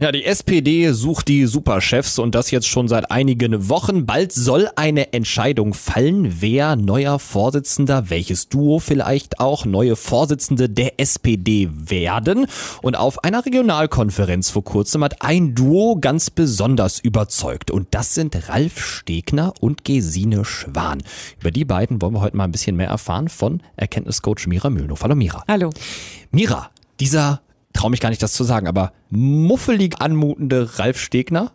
Ja, die SPD sucht die Superchefs und das jetzt schon seit einigen Wochen. Bald soll eine Entscheidung fallen, wer neuer Vorsitzender, welches Duo vielleicht auch neue Vorsitzende der SPD werden. Und auf einer Regionalkonferenz vor kurzem hat ein Duo ganz besonders überzeugt. Und das sind Ralf Stegner und Gesine Schwan. Über die beiden wollen wir heute mal ein bisschen mehr erfahren von Erkenntniscoach Mira Mühlenhoff. Hallo Mira. Hallo. Mira, dieser traue mich gar nicht das zu sagen, aber muffelig anmutende Ralf Stegner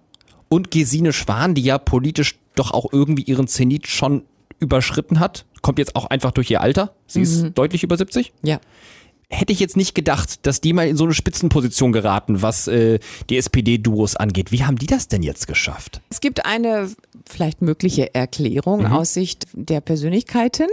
und Gesine Schwan, die ja politisch doch auch irgendwie ihren Zenit schon überschritten hat, kommt jetzt auch einfach durch ihr Alter. Sie mhm. ist deutlich über 70. Ja hätte ich jetzt nicht gedacht, dass die mal in so eine Spitzenposition geraten, was äh, die SPD-Duos angeht. Wie haben die das denn jetzt geschafft? Es gibt eine vielleicht mögliche Erklärung mhm. aus Sicht der Persönlichkeiten.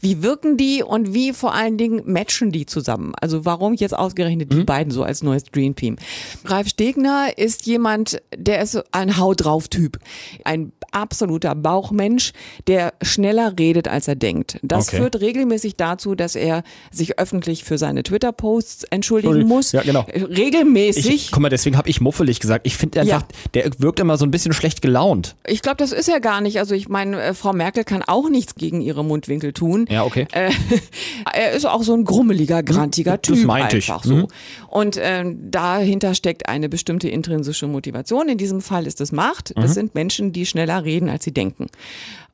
Wie wirken die und wie vor allen Dingen matchen die zusammen? Also warum jetzt ausgerechnet die mhm. beiden so als neues Dream Team? Ralf Stegner ist jemand, der ist ein Hau drauf Typ. Ein absoluter Bauchmensch, der schneller redet, als er denkt. Das okay. führt regelmäßig dazu, dass er sich öffentlich für seine Twitter-Posts entschuldigen muss. Ja, genau. Regelmäßig. Ich, guck mal, deswegen habe ich muffelig gesagt. Ich finde einfach, ja. der wirkt immer so ein bisschen schlecht gelaunt. Ich glaube, das ist er gar nicht. Also ich meine, äh, Frau Merkel kann auch nichts gegen ihre Mundwinkel tun. Ja, okay. Äh, er ist auch so ein grummeliger, grantiger Typ. Das meinte einfach ich. so. Mhm. Und äh, dahinter steckt eine bestimmte intrinsische Motivation. In diesem Fall ist es Macht. Das mhm. sind Menschen, die schneller reden, als sie denken.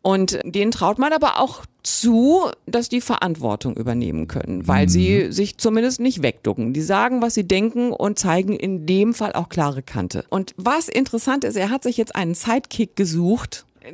Und denen traut man aber auch zu, dass die Verantwortung übernehmen können, weil mhm. sie sich zumindest nicht wegducken. Die sagen, was sie denken und zeigen in dem Fall auch klare Kante. Und was interessant ist, er hat sich jetzt einen Sidekick gesucht,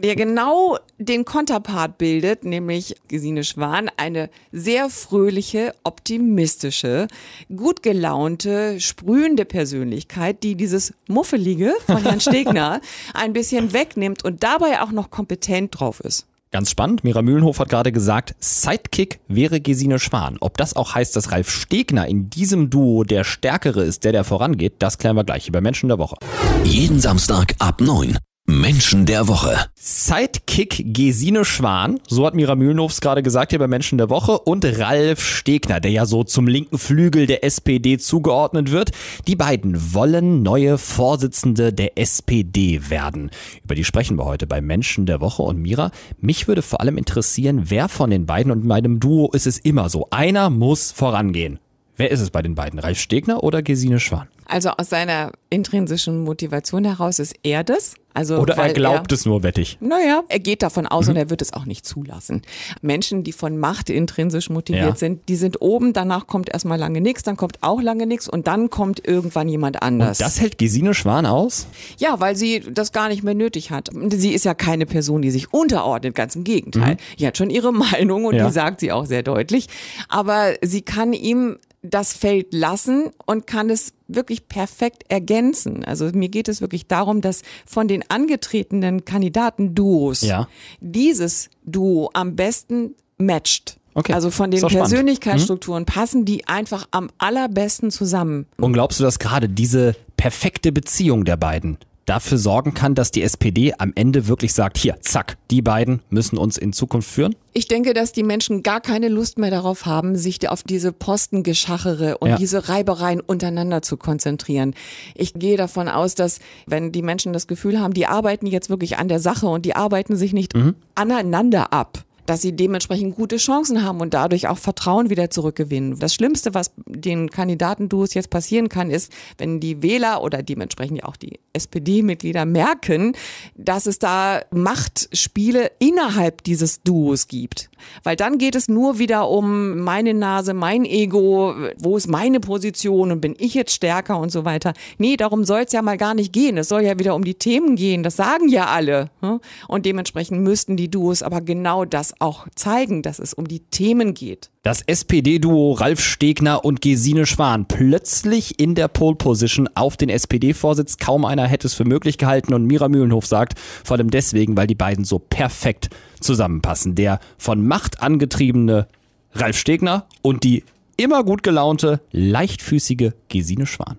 der genau den Konterpart bildet, nämlich Gesine Schwan, eine sehr fröhliche, optimistische, gut gelaunte, sprühende Persönlichkeit, die dieses Muffelige von Herrn Stegner ein bisschen wegnimmt und dabei auch noch kompetent drauf ist. Ganz spannend, Mira Mühlenhof hat gerade gesagt, Sidekick wäre Gesine Schwan. Ob das auch heißt, dass Ralf Stegner in diesem Duo der Stärkere ist, der der vorangeht, das klären wir gleich hier bei Menschen der Woche. Jeden Samstag ab 9. Menschen der Woche. Sidekick Gesine Schwan, so hat Mira Mühlenhofs gerade gesagt hier bei Menschen der Woche, und Ralf Stegner, der ja so zum linken Flügel der SPD zugeordnet wird. Die beiden wollen neue Vorsitzende der SPD werden. Über die sprechen wir heute bei Menschen der Woche. Und Mira, mich würde vor allem interessieren, wer von den beiden und meinem Duo ist es immer so. Einer muss vorangehen. Wer ist es bei den beiden? Ralf Stegner oder Gesine Schwan? Also aus seiner intrinsischen Motivation heraus ist er das. Also Oder er glaubt er, es nur wettig. Naja, er geht davon aus mhm. und er wird es auch nicht zulassen. Menschen, die von Macht intrinsisch motiviert ja. sind, die sind oben, danach kommt erstmal lange nichts, dann kommt auch lange nichts und dann kommt irgendwann jemand anders. Und das hält Gesine Schwan aus? Ja, weil sie das gar nicht mehr nötig hat. Sie ist ja keine Person, die sich unterordnet, ganz im Gegenteil. Mhm. Die hat schon ihre Meinung und ja. die sagt sie auch sehr deutlich. Aber sie kann ihm das Feld lassen und kann es wirklich perfekt ergänzen. Also mir geht es wirklich darum, dass von den angetretenen Kandidaten-Duos ja. dieses Duo am besten matcht. Okay. Also von den Persönlichkeitsstrukturen mhm. passen die einfach am allerbesten zusammen. Und glaubst du, dass gerade diese perfekte Beziehung der beiden dafür sorgen kann, dass die SPD am Ende wirklich sagt, hier, zack, die beiden müssen uns in Zukunft führen? Ich denke, dass die Menschen gar keine Lust mehr darauf haben, sich auf diese Postengeschachere und ja. diese Reibereien untereinander zu konzentrieren. Ich gehe davon aus, dass wenn die Menschen das Gefühl haben, die arbeiten jetzt wirklich an der Sache und die arbeiten sich nicht mhm. aneinander ab, dass sie dementsprechend gute Chancen haben und dadurch auch Vertrauen wieder zurückgewinnen. Das Schlimmste, was den Kandidaten-Duos jetzt passieren kann, ist, wenn die Wähler oder dementsprechend auch die SPD-Mitglieder merken, dass es da Machtspiele innerhalb dieses Duos gibt. Weil dann geht es nur wieder um meine Nase, mein Ego, wo ist meine Position und bin ich jetzt stärker und so weiter. Nee, darum soll es ja mal gar nicht gehen. Es soll ja wieder um die Themen gehen. Das sagen ja alle. Hm? Und dementsprechend müssten die Duos aber genau das auch zeigen, dass es um die Themen geht. Das SPD-Duo Ralf Stegner und Gesine Schwan plötzlich in der Pole Position auf den SPD-Vorsitz. Kaum einer hätte es für möglich gehalten und Mira Mühlenhof sagt, vor allem deswegen, weil die beiden so perfekt zusammenpassen. Der von Macht angetriebene Ralf Stegner und die immer gut gelaunte, leichtfüßige Gesine Schwan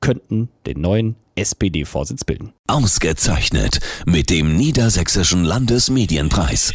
könnten den neuen SPD-Vorsitz bilden. Ausgezeichnet mit dem Niedersächsischen Landesmedienpreis.